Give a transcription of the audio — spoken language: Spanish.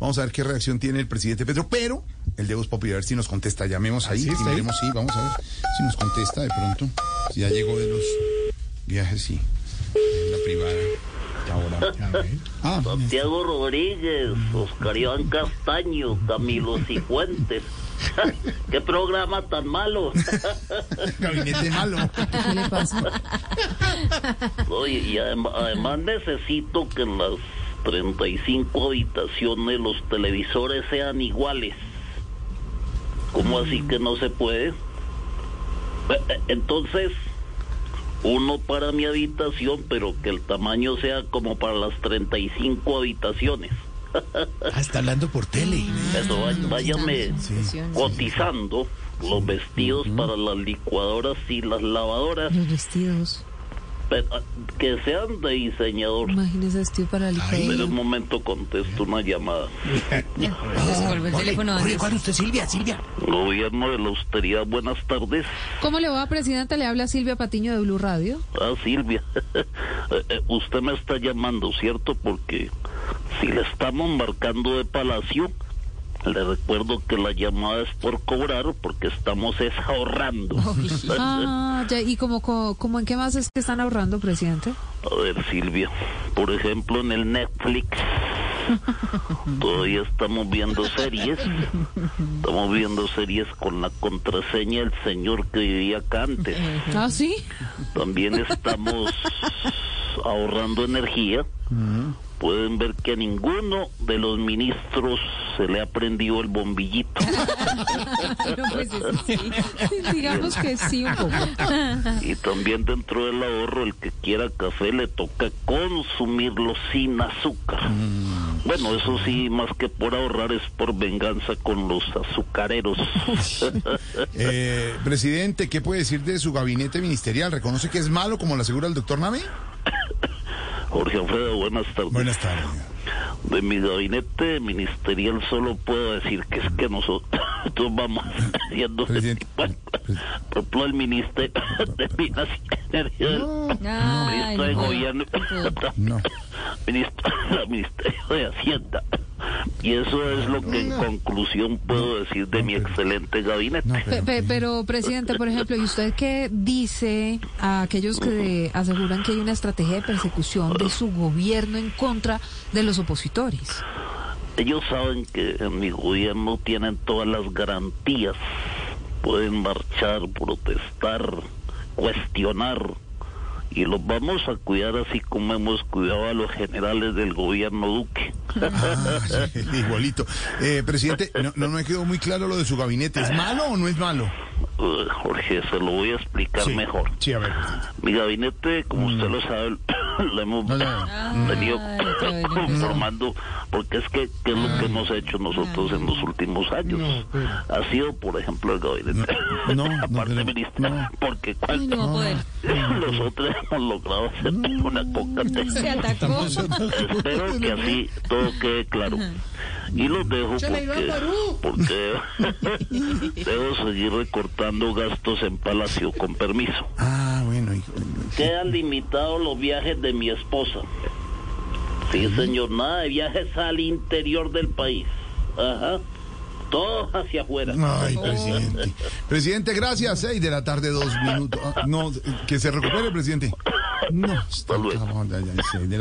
Vamos a ver qué reacción tiene el presidente Petro, pero el de Voz Populi, a ver si nos contesta. Llamemos ahí, ¿Sí, y ahí? miremos, sí, vamos a ver si nos contesta de pronto. Si ya llegó de los viajes, sí. En la privada. Y ahora. A ver. Ah, Santiago Rodríguez, Oscar Iván Castaño, Camilo Cifuentes. ¡Qué programa tan malo! gabinete malo. ¿Qué le pasa? Oye, y adem- además necesito que las 35 habitaciones los televisores sean iguales. ¿Cómo así que no se puede? Eh, Entonces, uno para mi habitación, pero que el tamaño sea como para las 35 habitaciones. Ah, está hablando por tele. Eso, váyame Sí. cotizando los vestidos para las licuadoras y las lavadoras, Los vestidos. Pero, ah, que sean de diseñador. Imagínese vestido para el Espera un momento, contesto una llamada. Vuelve el teléfono antes. ¿cuál usted, Silvia? Silvia. Gobierno de la austeridad, buenas tardes. ¿Cómo le va, presidenta? Le habla Silvia Patiño de Blue Radio. Ah, Silvia, Eh, eh, usted me está llamando, ¿cierto? Porque si le estamos marcando de palacio, le recuerdo que la llamada es por cobrar porque estamos es ahorrando. Ah, ya. ¿Y como, como, como en qué más es que están ahorrando, presidente? A ver, Silvia, por ejemplo, en el Netflix todavía estamos viendo series. Estamos viendo series con la contraseña del señor que vivía acá antes. Ah, sí. También estamos ahorrando energía. Pueden ver que a ninguno de los ministros se le ha prendido el bombillito. Pero pues eso sí. Digamos que sí, un poco. Y también dentro del ahorro, el que quiera café le toca consumirlo sin azúcar. Bueno, eso sí, más que por ahorrar, es por venganza con los azucareros. Eh, presidente, ¿qué puede decir de su gabinete ministerial? ¿Reconoce que es malo, como lo asegura el doctor Nave? Jorge Alfredo, buenas tardes. Buenas tardes. De mi gabinete ministerial solo puedo decir que es que nosotros vamos haciendo... Presidente. Bueno, por ejemplo, el Ministerio de Minas y Energía, el Ay, Ministro de no. Gobierno, No. ministro, el Ministerio de Hacienda. Y eso es lo que en conclusión puedo decir de mi excelente gabinete. Pe- pe- pero, presidente, por ejemplo, ¿y usted qué dice a aquellos que aseguran que hay una estrategia de persecución de su gobierno en contra de los opositores? Ellos saben que en mi gobierno tienen todas las garantías. Pueden marchar, protestar, cuestionar. Y los vamos a cuidar así como hemos cuidado a los generales del gobierno Duque. Ah, sí, igualito. Eh, presidente, no, no me quedó muy claro lo de su gabinete. ¿Es malo o no es malo? Uh, Jorge, se lo voy a explicar Sí. mejor. Sí, a ver. Mi gabinete, como usted lo sabe, lo hemos No, no, no. venido Ay, conformando, porque es que, ¿qué es lo que hemos hecho nosotros en los últimos años? No, pero- Ha sido, por ejemplo, el gabinete. No, no, Aparte, no. porque poder. nosotros hemos logrado hacer una coca Se atacó. Espero que así todo quede claro. Y los dejo porque, porque debo seguir recortando gastos en Palacio, con permiso. Ah, bueno, hijo. Quedan limitados los viajes de mi esposa. Sí, señor, nada de viajes al interior del país. Ajá. Todo hacia afuera. Ay, presidente. Presidente, gracias. Seis de la tarde, dos minutos. Ah, No, que se recupere, presidente. No, está acabado, ya, ya, seis de la-